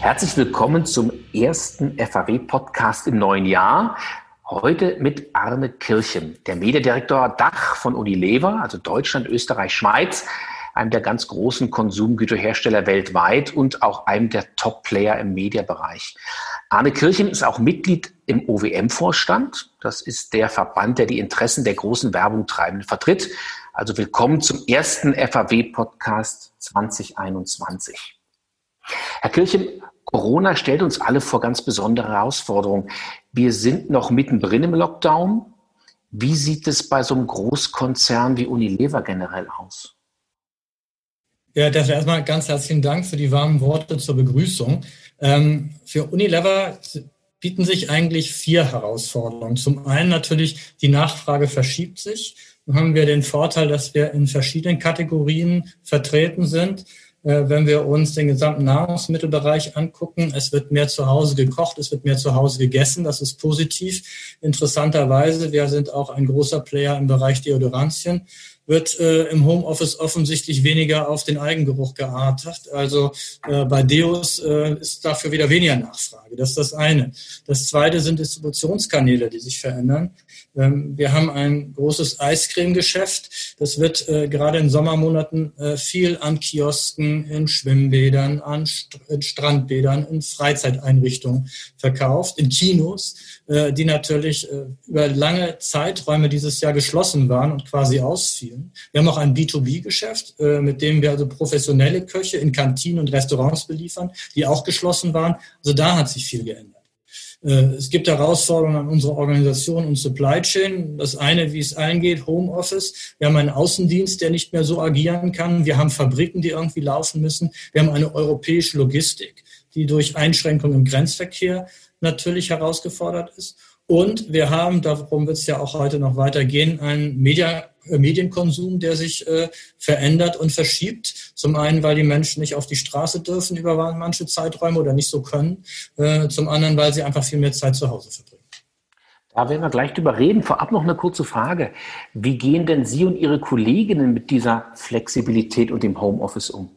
Herzlich willkommen zum ersten FAW-Podcast im neuen Jahr. Heute mit Arne Kirchen, der Mediendirektor Dach von Unilever, also Deutschland, Österreich, Schweiz, einem der ganz großen Konsumgüterhersteller weltweit und auch einem der Top-Player im Mediabereich. Arne Kirchen ist auch Mitglied im OWM-Vorstand. Das ist der Verband, der die Interessen der großen Werbungtreibenden vertritt. Also willkommen zum ersten FAW-Podcast 2021. Herr Kirchen, Corona stellt uns alle vor ganz besondere Herausforderungen. Wir sind noch mittendrin im Lockdown. Wie sieht es bei so einem Großkonzern wie Unilever generell aus? Ja, das erstmal ganz herzlichen Dank für die warmen Worte zur Begrüßung. Ähm, für Unilever bieten sich eigentlich vier Herausforderungen. Zum einen natürlich, die Nachfrage verschiebt sich. Dann haben wir den Vorteil, dass wir in verschiedenen Kategorien vertreten sind. Äh, wenn wir uns den gesamten Nahrungsmittelbereich angucken. Es wird mehr zu Hause gekocht, es wird mehr zu Hause gegessen. Das ist positiv. Interessanterweise, wir sind auch ein großer Player im Bereich Deodorantien wird äh, im Homeoffice offensichtlich weniger auf den Eigengeruch geartet. Also äh, bei Deos äh, ist dafür wieder weniger Nachfrage. Das ist das eine. Das zweite sind Distributionskanäle, die sich verändern. Ähm, wir haben ein großes Eiscreme-Geschäft. Das wird äh, gerade in Sommermonaten äh, viel an Kiosken, in Schwimmbädern, an St in Strandbädern, in Freizeiteinrichtungen verkauft, in Kinos, die natürlich äh, über lange Zeiträume dieses Jahr geschlossen waren und quasi ausfielen. Wir haben auch ein B2B-Geschäft, äh, mit dem wir also professionelle Köche in Kantinen und Restaurants beliefern, die auch geschlossen waren. Also da hat sich viel geändert. Äh, es gibt Herausforderungen an unsere Organisation und Supply Chain. Das eine, wie es allen geht, Homeoffice. Wir haben einen Außendienst, der nicht mehr so agieren kann. Wir haben Fabriken, die irgendwie laufen müssen. Wir haben eine europäische Logistik, die durch Einschränkungen im Grenzverkehr natürlich herausgefordert ist. Und wir haben, darum wird es ja auch heute noch weitergehen, einen Media äh, Medienkonsum, der sich äh, verändert und verschiebt. Zum einen, weil die Menschen nicht auf die Straße dürfen über manche Zeiträume oder nicht so können. Äh, zum anderen, weil sie einfach viel mehr Zeit zu Hause verbringen. Da werden wir gleich drüber reden. Vorab noch eine kurze Frage. Wie gehen denn Sie und Ihre Kolleginnen mit dieser Flexibilität und dem Homeoffice um?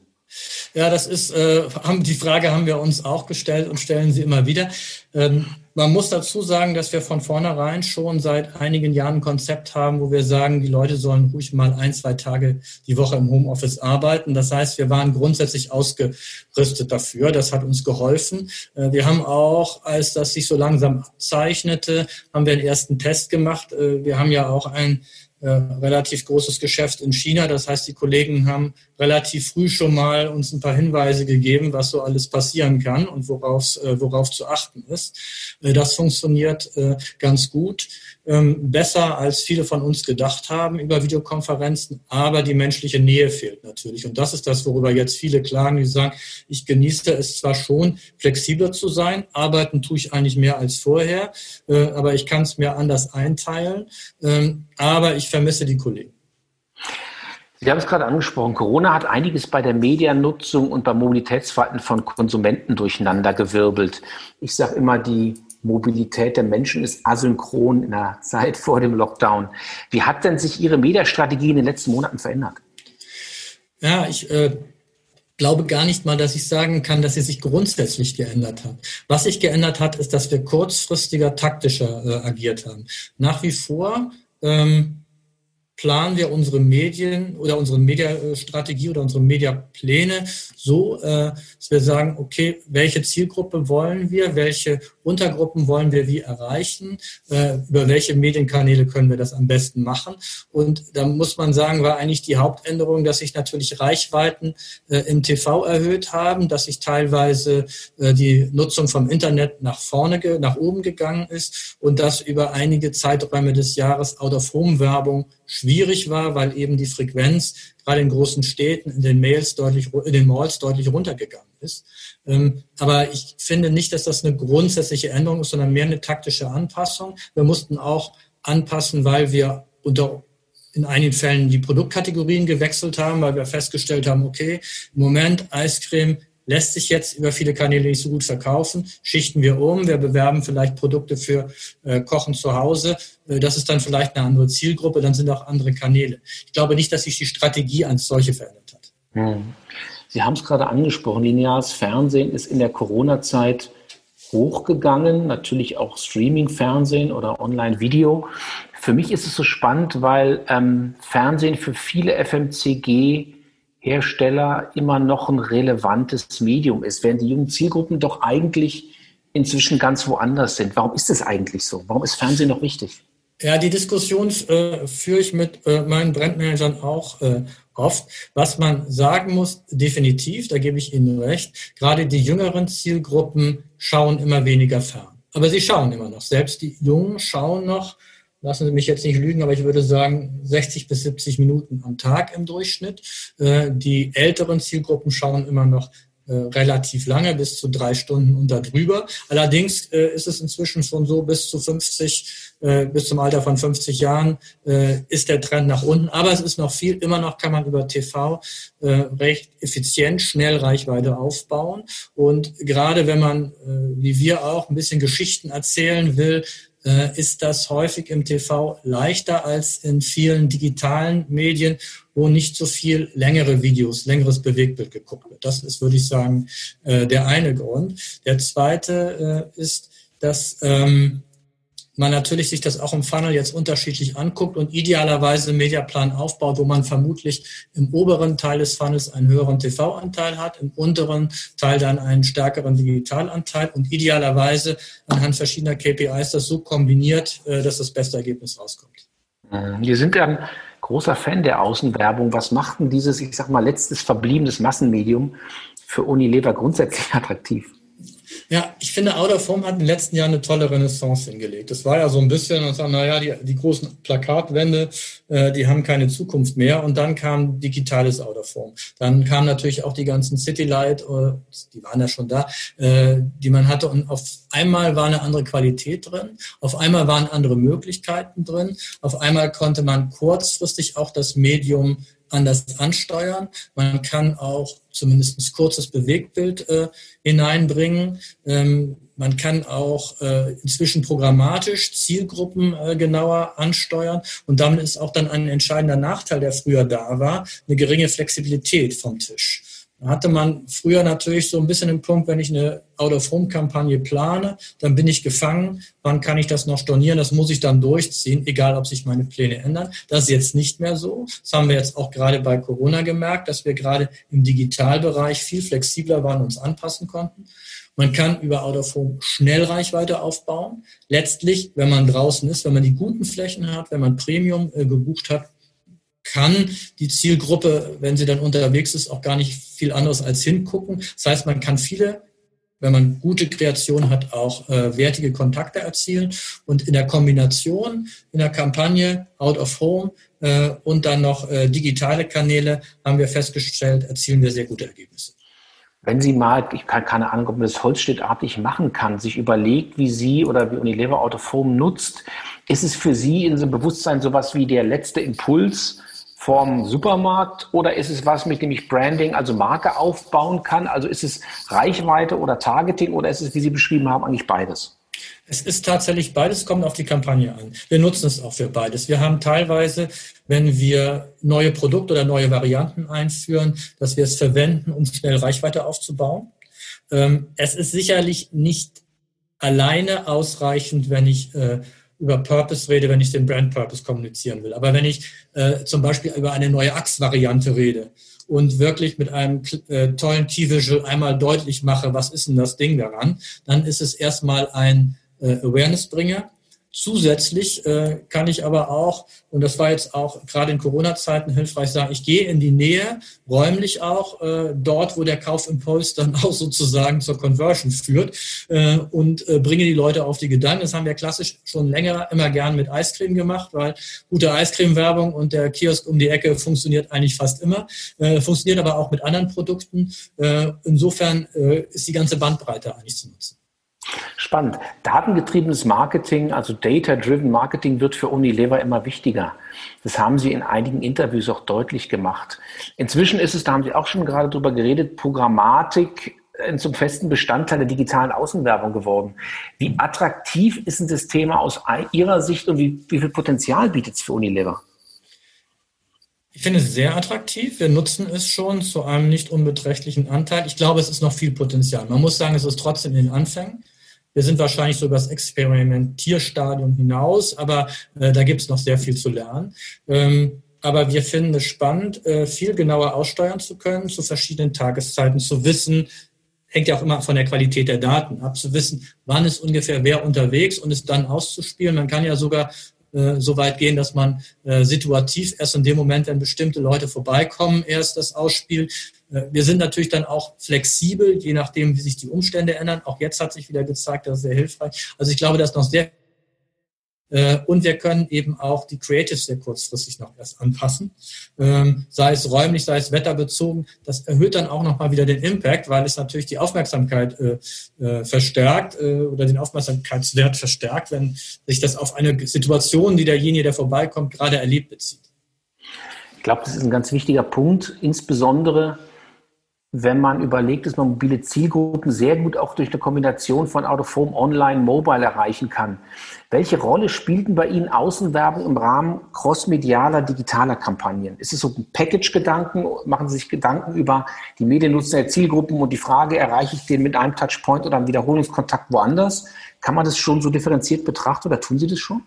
Ja, das ist, äh, haben, die Frage haben wir uns auch gestellt und stellen sie immer wieder. Ähm, man muss dazu sagen, dass wir von vornherein schon seit einigen Jahren ein Konzept haben, wo wir sagen, die Leute sollen ruhig mal ein, zwei Tage die Woche im Homeoffice arbeiten. Das heißt, wir waren grundsätzlich ausgerüstet dafür. Das hat uns geholfen. Äh, wir haben auch, als das sich so langsam abzeichnete, haben wir einen ersten Test gemacht. Äh, wir haben ja auch ein äh, relativ großes Geschäft in China. Das heißt, die Kollegen haben relativ früh schon mal uns ein paar Hinweise gegeben, was so alles passieren kann und worauf, äh, worauf zu achten ist. Äh, das funktioniert äh, ganz gut. Ähm, besser als viele von uns gedacht haben über Videokonferenzen, aber die menschliche Nähe fehlt natürlich. Und das ist das, worüber jetzt viele klagen, die sagen, ich genieße es zwar schon, flexibler zu sein, arbeiten tue ich eigentlich mehr als vorher, aber ich kann es mir anders einteilen, ähm, aber ich vermisse die Kollegen. Sie haben es gerade angesprochen, Corona hat einiges bei der Mediennutzung und beim Mobilitätsverhalten von Konsumenten durcheinander gewirbelt. Ich sage immer, die Mobilität der Menschen ist asynchron in der Zeit vor dem Lockdown. Wie hat denn sich Ihre Mediastrategie in den letzten Monaten verändert? Ja, ich äh, glaube gar nicht mal, dass ich sagen kann, dass sie sich grundsätzlich geändert hat. Was sich geändert hat, ist, dass wir kurzfristiger, taktischer äh, agiert haben. Nach wie vor ähm, planen wir unsere Medien oder unsere Mediastrategie oder unsere Mediapläne so, äh, dass wir sagen, okay, welche Zielgruppe wollen wir, welche Untergruppen wollen wir wie erreichen, äh, über welche Medienkanäle können wir das am besten machen. Und da muss man sagen, war eigentlich die Hauptänderung, dass sich natürlich Reichweiten äh, im TV erhöht haben, dass sich teilweise die Nutzung vom Internet nach vorne, nach oben gegangen ist und dass über einige Zeiträume des Jahres Out-of-Home-Werbung schwierig war, weil eben die Frequenz gerade in großen Städten in den Mails deutlich, in den Malls deutlich runtergegangen ist. Ähm, aber ich finde nicht, dass das eine grundsätzliche Änderung ist, sondern mehr eine taktische Anpassung. Wir mussten auch anpassen, weil wir unter in einigen Fällen die Produktkategorien gewechselt haben, weil wir festgestellt haben, okay, im Moment Eiscreme lässt sich jetzt über viele Kanäle nicht so gut verkaufen. Schichten wir um, wir bewerben vielleicht Produkte für äh, Kochen zu Hause. Äh, das ist dann vielleicht eine andere Zielgruppe, dann sind auch andere Kanäle. Ich glaube nicht, dass sich die Strategie als solche verändert hat. Hm. Sie haben es gerade angesprochen, lineares Fernsehen ist in der Corona-Zeit hochgegangen, natürlich auch Streaming-Fernsehen oder Online-Video. Für mich ist es so spannend, weil ähm, Fernsehen für viele FMCG-Hersteller immer noch ein relevantes Medium ist, während die jungen Zielgruppen doch eigentlich inzwischen ganz woanders sind. Warum ist es eigentlich so? Warum ist Fernsehen noch wichtig? Ja, die Diskussion äh, führe ich mit äh, meinen Brandmanagern auch äh, oft. Was man sagen muss, definitiv, da gebe ich Ihnen recht, gerade die jüngeren Zielgruppen schauen immer weniger fern. Aber sie schauen immer noch. Selbst die Jungen schauen noch, lassen Sie mich jetzt nicht lügen, aber ich würde sagen 60 bis 70 Minuten am Tag im Durchschnitt. Äh, die älteren Zielgruppen schauen immer noch äh, relativ lange, bis zu drei Stunden und darüber. Allerdings äh, ist es inzwischen schon so, bis zu 50, äh, bis zum Alter von 50 Jahren ist der Trend nach unten. Aber es ist noch viel, immer noch kann man über TV recht effizient, schnell Reichweite aufbauen. Und gerade wenn man, wie wir auch, ein bisschen Geschichten erzählen will, ist das häufig im TV leichter als in vielen digitalen Medien, wo nicht so viel längere Videos, längeres Bewegtbild geguckt wird. Das ist, würde ich sagen, äh, der eine Grund. Der zweite äh, ist, dass ähm, man natürlich sich das auch im Funnel jetzt unterschiedlich anguckt und idealerweise einen Mediaplan aufbaut, wo man vermutlich im oberen Teil des Funnels einen höheren TV-Anteil hat, im unteren Teil dann einen stärkeren Digitalanteil und idealerweise anhand verschiedener KPIs das so kombiniert, äh, dass das beste Ergebnis rauskommt. Wir sind ja ein großer Fan der Außenwerbung. Was macht denn dieses, ich sag mal, letztes verbliebenes Massenmedium für Unilever grundsätzlich attraktiv? Ja, ich finde, Out of Home hat in den letzten Jahren eine tolle Renaissance hingelegt. Das war ja so ein bisschen, und sagen, naja, die, die großen Plakatwände, äh, die haben keine Zukunft mehr. Und dann kam digitales Out of Home. Dann kamen natürlich auch die ganzen Citylight, äh, die waren ja schon da, äh, die man hatte. Und auf einmal war eine andere Qualität drin. Auf einmal waren andere Möglichkeiten drin. Auf einmal konnte man kurzfristig auch das Medium anders ansteuern. Man kann auch zumindest kurzes Bewegtbild äh, hineinbringen. Ähm, man kann auch äh, inzwischen programmatisch Zielgruppen äh, genauer ansteuern. Und damit ist auch dann ein entscheidender Nachteil, der früher da war, eine geringe Flexibilität vom Tisch hatte man früher natürlich so ein bisschen den Punkt, wenn ich eine Out-of-Home-Kampagne plane, dann bin ich gefangen. Wann kann ich das noch stornieren? Das muss ich dann durchziehen, egal ob sich meine Pläne ändern. Das ist jetzt nicht mehr so. Das haben wir jetzt auch gerade bei Corona gemerkt, dass wir gerade im Digitalbereich viel flexibler waren und uns anpassen konnten. Man kann über Out-of-Home schnell Reichweite aufbauen. Letztlich, wenn man draußen ist, wenn man die guten Flächen hat, wenn man Premium äh, gebucht hat, kann die Zielgruppe, wenn sie dann unterwegs ist, auch gar nicht viel anderes als hingucken. Das heißt, man kann viele, wenn man gute Kreation hat, auch äh, wertige Kontakte erzielen. Und in der Kombination, in der Kampagne Out of Home äh, und dann noch äh, digitale Kanäle, haben wir festgestellt, erzielen wir sehr gute Ergebnisse. Wenn Sie mal, ich kann keine Ahnung, ob man das holzschnittartig machen kann, sich überlegt, wie Sie oder wie Unilever Out of Home nutzt, ist es für Sie in so einem Bewusstsein sowas wie der letzte Impuls, vom Supermarkt oder ist es was, mit dem ich Branding, also Marke aufbauen kann? Also ist es Reichweite oder Targeting oder ist es, wie Sie beschrieben haben, eigentlich beides? Es ist tatsächlich beides, kommt auf die Kampagne an. Wir nutzen es auch für beides. Wir haben teilweise, wenn wir neue Produkte oder neue Varianten einführen, dass wir es verwenden, um schnell Reichweite aufzubauen. Ähm, es ist sicherlich nicht alleine ausreichend, wenn ich äh, über Purpose rede, wenn ich den Brand Purpose kommunizieren will. Aber wenn ich äh, zum Beispiel über eine neue Achsvariante rede und wirklich mit einem äh, tollen Key-Visual einmal deutlich mache, was ist denn das Ding daran, dann ist es erstmal ein äh, Awareness-Bringer Zusätzlich äh, kann ich aber auch, und das war jetzt auch gerade in Corona-Zeiten hilfreich, sagen, ich gehe in die Nähe, räumlich auch, äh, dort, wo der Kaufimpuls dann auch sozusagen zur Conversion führt äh, und äh, bringe die Leute auf die Gedanken. Das haben wir klassisch schon länger immer gern mit Eiscreme gemacht, weil gute Eiscreme-Werbung und der Kiosk um die Ecke funktioniert eigentlich fast immer, äh, funktioniert aber auch mit anderen Produkten. Äh, insofern äh, ist die ganze Bandbreite eigentlich zu nutzen. Spannend. Datengetriebenes Marketing, also Data-Driven Marketing wird für Unilever immer wichtiger. Das haben Sie in einigen Interviews auch deutlich gemacht. Inzwischen ist es, da haben Sie auch schon gerade drüber geredet, Programmatik zum festen Bestandteil der digitalen Außenwerbung geworden. Wie attraktiv ist denn das Thema aus Ihrer Sicht und wie, wie viel Potenzial bietet es für Unilever? Ich finde es sehr attraktiv. Wir nutzen es schon zu einem nicht unbeträchtlichen Anteil. Ich glaube, es ist noch viel Potenzial. Man muss sagen, es ist trotzdem in den Anfängen. Wir sind wahrscheinlich so über das Experimentierstadium hinaus, aber äh, da gibt es noch sehr viel zu lernen. Ähm, aber wir finden es spannend, äh, viel genauer aussteuern zu können, zu verschiedenen Tageszeiten, zu wissen, hängt ja auch immer von der Qualität der Daten ab, zu wissen, wann ist ungefähr wer unterwegs und es dann auszuspielen. Man kann ja sogar äh, so weit gehen, dass man äh, situativ erst in dem Moment, wenn bestimmte Leute vorbeikommen, erst das ausspielt. Äh, wir sind natürlich dann auch flexibel, je nachdem, wie sich die Umstände ändern. Auch jetzt hat sich wieder gezeigt, das ist sehr hilfreich. Also ich glaube, da ist noch sehr und wir können eben auch die Creatives sehr kurzfristig noch erst anpassen, ähm, sei es räumlich, sei es wetterbezogen. Das erhöht dann auch nochmal wieder den Impact, weil es natürlich die Aufmerksamkeit äh, äh, verstärkt oder den Aufmerksamkeitswert verstärkt, wenn sich das auf eine Situation, die derjenige, der vorbeikommt, gerade erlebt, bezieht. Ich glaube, das ist ein ganz wichtiger Punkt, insbesondere wenn man überlegt, dass man mobile Zielgruppen sehr gut auch durch eine Kombination von Autoform Online, Mobile erreichen kann. Welche Rolle spielten bei Ihnen Außenwerbung im Rahmen crossmedialer digitaler Kampagnen? Ist es so ein Package-Gedanken? Machen Sie sich Gedanken über die Mediennutzer der Zielgruppen und die Frage, erreiche ich den mit einem Touchpoint oder einem Wiederholungskontakt woanders? Kann man das schon so differenziert betrachten oder tun Sie das schon?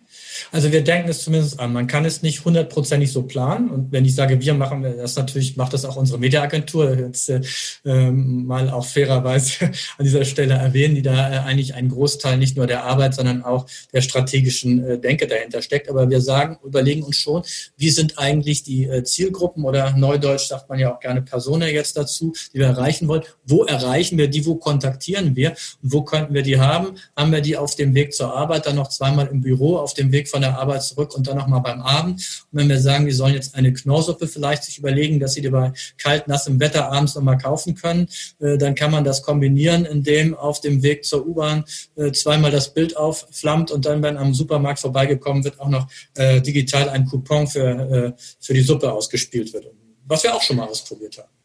Also wir denken es zumindest an. Man kann es nicht hundertprozentig so planen. Und wenn ich sage, wir machen das natürlich, macht das auch unsere Mediaagentur. Jetzt äh, ähm, mal auch fairerweise an dieser Stelle erwähnen, die da äh, eigentlich einen Großteil nicht nur der Arbeit, sondern auch der strategischen äh, Denke dahinter steckt. Aber wir sagen, überlegen uns schon, wie sind eigentlich die äh, Zielgruppen oder Neudeutsch sagt man ja auch gerne Personen jetzt dazu, die wir erreichen wollen. Wo erreichen wir die? Wo kontaktieren wir? Und wo könnten wir die haben? Haben wir die auf dem Weg zur Arbeit, dann noch zweimal im Büro, auf dem Weg von der Arbeit zurück und dann nochmal beim Abend. Und wenn wir sagen, wir sollen jetzt eine Knorrsuppe vielleicht sich überlegen, dass sie die bei kalt, nassem Wetter abends nochmal kaufen können, äh, dann kann man das kombinieren, indem auf dem Weg zur U-Bahn äh, zweimal das Bild aufflammt und dann, wenn am Supermarkt vorbeigekommen wird, auch noch äh, digital ein Coupon für, für die Suppe ausgespielt wird. Was wir auch schon mal ausprobiert haben.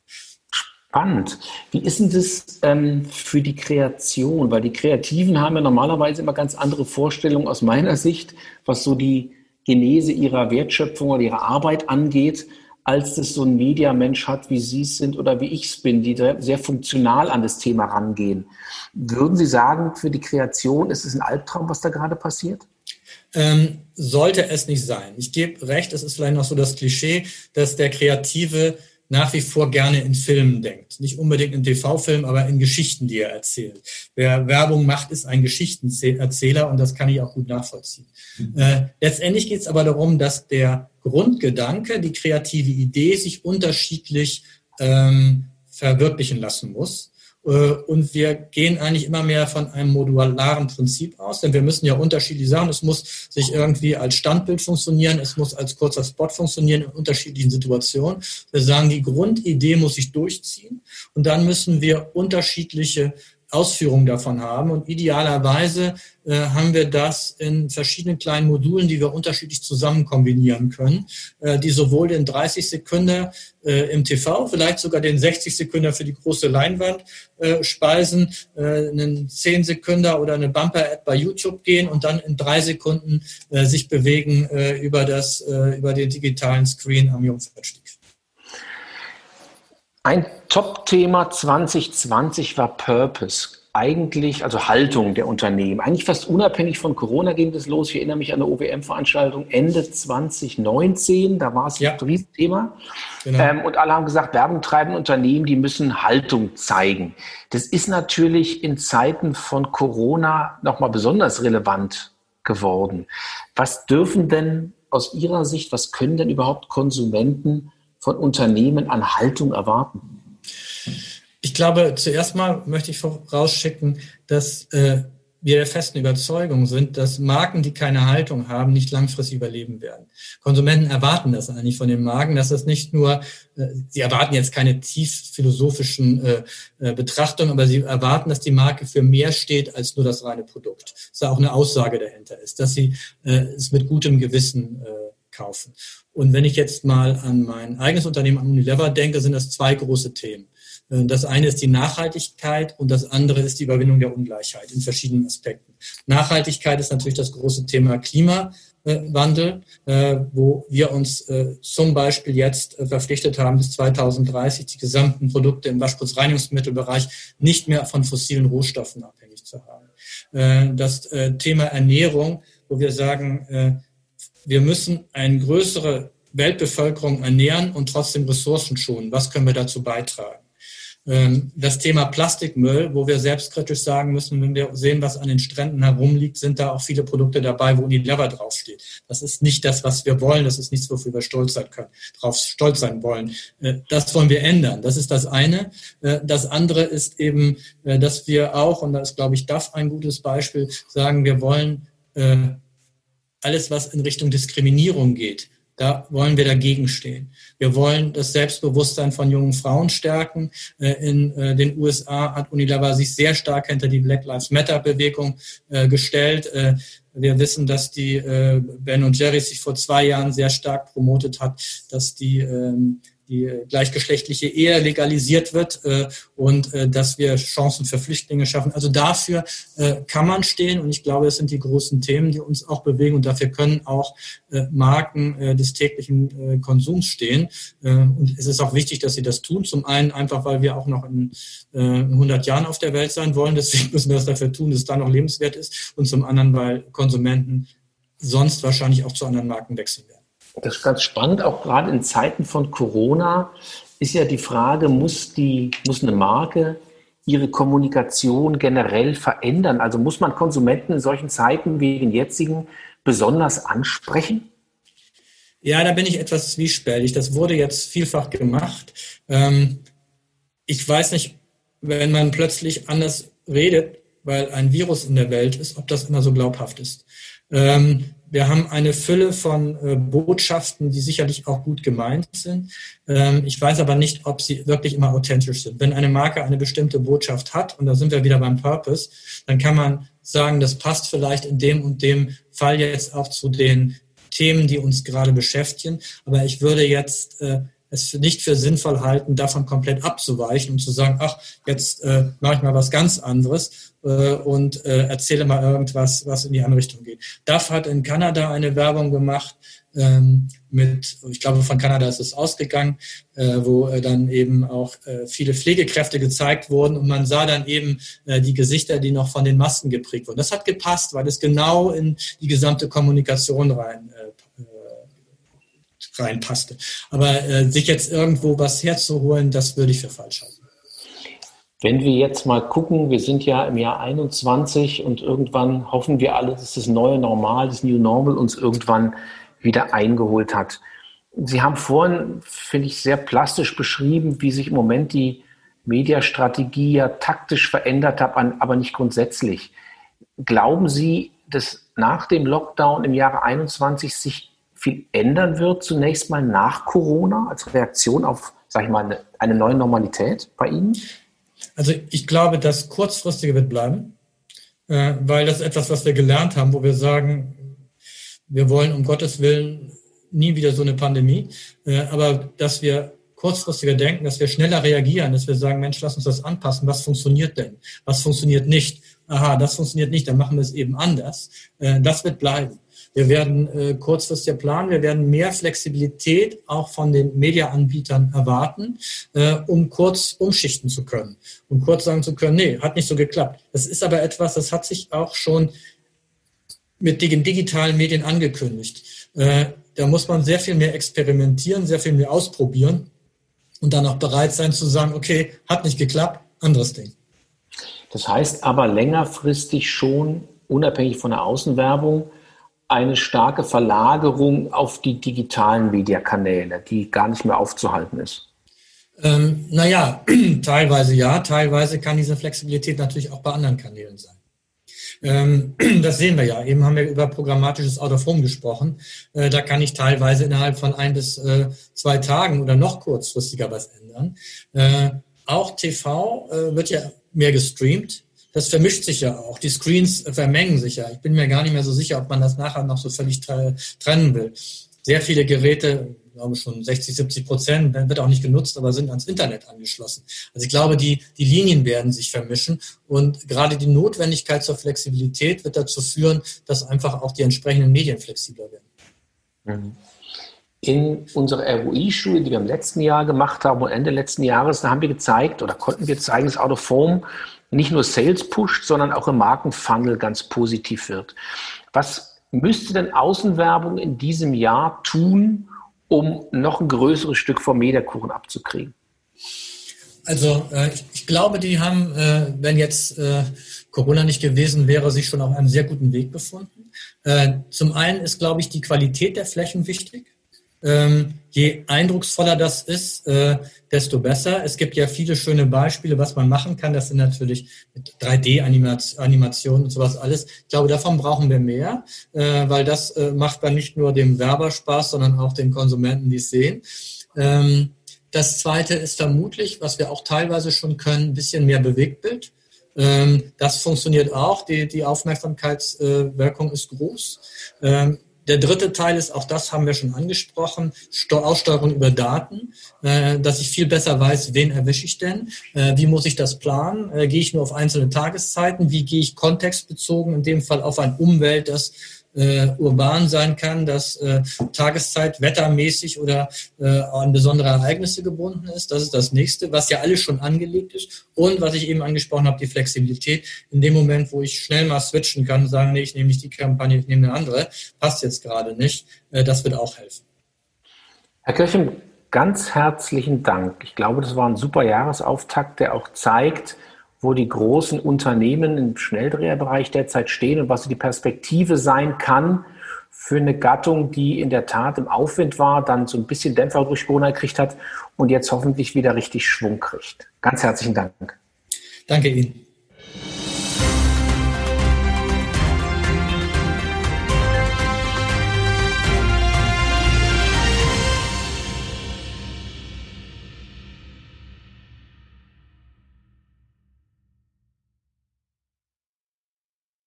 Spannend. Wie ist denn das ähm, für die Kreation? Weil die Kreativen haben ja normalerweise immer ganz andere Vorstellungen aus meiner Sicht, was so die Genese ihrer Wertschöpfung oder ihrer Arbeit angeht, als das so ein Mediamensch hat, wie Sie es sind oder wie ich es bin, die sehr funktional an das Thema rangehen. Würden Sie sagen, für die Kreation ist es ein Albtraum, was da gerade passiert? Ähm, sollte es nicht sein. Ich gebe recht, es ist vielleicht noch so das Klischee, dass der Kreative nach wie vor gerne in Filmen denkt. Nicht unbedingt in TV-Filmen, aber in Geschichten, die er erzählt. Wer Werbung macht, ist ein Geschichtenerzähler und das kann ich auch gut nachvollziehen. Mhm. Äh, letztendlich geht es aber darum, dass der Grundgedanke, die kreative Idee sich unterschiedlich ähm, verwirklichen lassen muss. Äh, und wir gehen eigentlich immer mehr von einem modularen Prinzip aus, denn wir müssen ja unterschiedliche Sachen. Es muss sich irgendwie als Standbild funktionieren, es muss als kurzer Spot funktionieren in unterschiedlichen Situationen. Wir sagen, die Grundidee muss sich durchziehen und dann müssen wir unterschiedliche Ausführungen davon haben. Und idealerweise äh, haben wir das in verschiedenen kleinen Modulen, die wir unterschiedlich zusammen kombinieren können, äh, die sowohl den 30 Sekunden äh, im TV, vielleicht sogar den 60 Sekunden für die große Leinwand äh, speisen, äh, einen 10 Sekunden oder eine Bumper-Ad bei YouTube gehen und dann in drei Sekunden äh, sich bewegen äh, über, das, äh, über den digitalen Screen am Jungfernstieg. Ein Top-Thema 2020 war Purpose. Eigentlich, also Haltung der Unternehmen. Eigentlich fast unabhängig von Corona ging das los. Ich erinnere mich an eine OWM-Veranstaltung Ende 2019. Da war es ja. ein Riesenthema. Genau. Ähm, und alle haben gesagt, Werbung treiben Unternehmen, die müssen Haltung zeigen. Das ist natürlich in Zeiten von Corona nochmal besonders relevant geworden. Was dürfen denn aus Ihrer Sicht, was können denn überhaupt Konsumenten von Unternehmen an Haltung erwarten? Ich glaube, zuerst mal möchte ich vorausschicken, dass äh, wir der festen Überzeugung sind, dass Marken, die keine Haltung haben, nicht langfristig überleben werden. Konsumenten erwarten das eigentlich von den Marken, dass das nicht nur, äh, sie erwarten jetzt keine tief philosophischen äh, äh, Betrachtungen, aber sie erwarten, dass die Marke für mehr steht als nur das reine Produkt. Dass da auch eine Aussage dahinter ist, dass sie äh, es mit gutem Gewissen äh, kaufen. Und wenn ich jetzt mal an mein eigenes Unternehmen, an Unilever denke, sind das zwei große Themen. Äh, das eine ist die Nachhaltigkeit und das andere ist die Überwindung der Ungleichheit in verschiedenen Aspekten. Nachhaltigkeit ist natürlich das große Thema Klimawandel, äh, wo wir uns äh, zum Beispiel jetzt verpflichtet haben, bis 2030 die gesamten Produkte im Waschputzreinigungsmittelbereich nicht mehr von fossilen Rohstoffen abhängig zu haben. Das Thema Ernährung, wo wir sagen, wir müssen eine größere Weltbevölkerung ernähren und trotzdem Ressourcen schonen. Was können wir dazu beitragen? Ähm, das Thema Plastikmüll, wo wir selbstkritisch sagen müssen, wenn wir sehen, was an den Stränden herumliegt, sind da auch viele Produkte dabei, wo Unilever draufsteht. Das ist nicht das, was wir wollen. Das ist nichts, wofür wir stolz sein können, darauf stolz sein wollen. Äh, das wollen wir ändern. Das ist das eine. Äh, das andere ist eben, äh, dass wir auch, und da ist, glaube ich, DAF ein gutes Beispiel, sagen, wir wollen alles, was in Richtung Diskriminierung geht, da wollen wir dagegen stehen. Wir wollen das Selbstbewusstsein von jungen Frauen stärken. Äh, in äh, den USA hat Unilever sich sehr stark hinter die Black Lives Matter Bewegung äh, gestellt. Wir wissen, dass die Ben Jerry sich vor zwei Jahren sehr stark promotet hat, dass die ähm, die gleichgeschlechtliche Ehe legalisiert wird äh, und äh, dass wir Chancen für Flüchtlinge schaffen. Also dafür äh, kann man stehen und ich glaube, es sind die großen Themen, die uns auch bewegen und dafür können auch Marken des täglichen Konsums stehen. Und es ist auch wichtig, dass sie das tun. Zum einen einfach, weil wir auch noch in, äh, 100 Jahren auf der Welt sein wollen. Deswegen müssen wir das dafür tun, dass es da noch lebenswert ist. Und zum anderen, weil Konsumenten sonst wahrscheinlich auch zu anderen Marken wechseln werden. Das ist ganz spannend, auch gerade in Zeiten von Corona ist ja die Frage, muss, die, muss eine Marke ihre Kommunikation generell verändern? Also muss man Konsumenten in solchen Zeiten wie den jetzigen besonders ansprechen? Ja, da bin ich etwas zwiespältig. Das wurde jetzt vielfach gemacht. Ähm, ich weiß nicht, wenn man plötzlich anders redet, weil ein Virus in der Welt ist, ob das immer so glaubhaft ist. Ähm, wir haben eine Fülle von äh, Botschaften, die sicherlich auch gut gemeint sind. Ähm, ich weiß aber nicht, ob sie wirklich immer authentisch sind. Wenn eine Marke eine bestimmte Botschaft hat, und da sind wir wieder beim Purpose, dann kann man sagen, das passt vielleicht in dem und dem Fall jetzt auch zu den Themen, die uns gerade beschäftigen. Aber ich würde jetzt äh, es nicht für sinnvoll halten, davon komplett abzuweichen und zu sagen, ach, jetzt äh, mache ich mal was ganz anderes äh, und äh, erzähle mal irgendwas, was in die andere Richtung geht. DAF hat in Kanada eine Werbung gemacht ähm, mit, ich glaube, von Kanada ist es ausgegangen, äh, wo äh, dann eben auch äh, viele Pflegekräfte gezeigt wurden und man sah dann eben äh, die Gesichter, die noch von den Masken geprägt wurden. Das hat gepasst, weil es genau in die gesamte Kommunikation rein äh, reinpasste. Aber äh, sich jetzt irgendwo was herzuholen, das würde ich für falsch halten. Wenn wir jetzt mal gucken, wir sind ja im Jahr 21 und irgendwann hoffen wir alle, dass das neue Normal, das New Normal uns irgendwann wieder eingeholt hat. Sie haben vorhin, finde ich, sehr plastisch beschrieben, wie sich im Moment die Mediastrategie ja taktisch verändert hat, aber nicht grundsätzlich. Glauben Sie, dass nach dem Lockdown im Jahre 21 sich viel ändern wird, zunächst mal nach Corona, als Reaktion auf, sag ich mal, eine, eine neue Normalität bei Ihnen? Also ich glaube, das Kurzfristige wird bleiben, äh, weil das ist etwas, was wir gelernt haben, wo wir sagen, wir wollen um Gottes Willen nie wieder so eine Pandemie, äh, aber dass wir kurzfristiger denken, dass wir schneller reagieren, dass wir sagen, Mensch, lass uns das anpassen, was funktioniert denn, was funktioniert nicht, aha, das funktioniert nicht, dann machen wir es eben anders, äh, das wird bleiben. Wir werden äh, kurzfristig planen, wir werden mehr Flexibilität auch von den Mediaanbietern erwarten, äh, um kurz umschichten zu können, um kurz sagen zu können, nee, hat nicht so geklappt. Das ist aber etwas, das hat sich auch schon mit den digitalen Medien angekündigt. Äh, da muss man sehr viel mehr experimentieren, sehr viel mehr ausprobieren und dann auch bereit sein zu sagen, okay, hat nicht geklappt, anderes Ding. Das heißt aber längerfristig schon, unabhängig von der Außenwerbung, eine starke Verlagerung auf die digitalen Mediakanäle, die gar nicht mehr aufzuhalten ist? Ähm, naja, teilweise ja, teilweise kann diese Flexibilität natürlich auch bei anderen Kanälen sein. Ähm, das sehen wir ja. Eben haben wir über programmatisches Out of Home gesprochen. Äh, da kann ich teilweise innerhalb von ein bis äh, zwei Tagen oder noch kurzfristiger was ändern. Äh, auch TV wird ja mehr gestreamt das vermischt sich ja auch. Die Screens vermengen sich ja. Ich bin mir gar nicht mehr so sicher, ob man das nachher noch so völlig trennen will. Sehr viele Geräte, ich glaube schon 60, 70 Prozent, wird auch nicht genutzt, aber sind ans Internet angeschlossen. Also ich glaube, die, die Linien werden sich vermischen und gerade die Notwendigkeit zur Flexibilität wird dazu führen, dass einfach auch die entsprechenden Medien flexibler werden. Mhm. In unserer ROI-Studie, die wir im letzten Jahr gemacht haben und Ende letzten Jahres, da haben wir gezeigt oder konnten wir zeigen, dass Out of Form nicht nur Sales pusht, sondern auch im Markenfunnel ganz positiv wird. Was müsste denn Außenwerbung in diesem Jahr tun, um noch ein größeres Stück vom Meterkuchen abzukriegen? Also äh, ich, glaube, die haben, äh, wenn jetzt äh, Corona nicht gewesen wäre, sich schon auf einem sehr guten Weg befunden. Zum einen ist, glaube ich, die Qualität der Flächen wichtig. Ähm, je eindrucksvoller das ist, äh, desto besser. Es gibt ja viele schöne Beispiele, was man machen kann. Das sind natürlich 3D-Animationen und sowas alles. Ich glaube, davon brauchen wir mehr, äh, weil das äh, macht dann nicht nur dem Werber Spaß, sondern auch den Konsumenten, die es sehen. Ähm, das zweite ist vermutlich, was wir auch teilweise schon können, ein bisschen mehr Bewegtbild. Ähm, das funktioniert auch. Die, die Aufmerksamkeitswirkung ist groß. Ähm, der dritte Teil ist, auch das haben wir schon angesprochen, Aussteuerung über Daten, äh, dass ich viel besser weiß, wen erwische ich denn, äh, wie muss ich das planen, äh, gehe ich nur auf einzelne Tageszeiten, wie gehe ich kontextbezogen, in dem Fall auf ein Umwelt, das äh, urban sein kann, das äh, Tageszeit, wettermäßig oder äh, an besondere Ereignisse gebunden ist. Das ist das nächste, was ja alles schon angelegt ist. Und was ich eben angesprochen habe, die Flexibilität. In dem Moment, wo ich schnell mal switchen kann, sagen, nee, ich nehme nicht die Kampagne, ich nehme eine andere, passt jetzt gerade nicht. Äh, das wird auch helfen. Herr Kirchen, ganz herzlichen Dank. Ich glaube, das war ein super Jahresauftakt, der auch zeigt, wo die großen Unternehmen im Schnelldreherbereich derzeit stehen und was die Perspektive sein kann für eine Gattung, die in der Tat im Aufwind war, dann so ein bisschen Dämpfer durch Corona gekriegt hat und jetzt hoffentlich wieder richtig Schwung kriegt. Ganz herzlichen Dank. Danke Ihnen.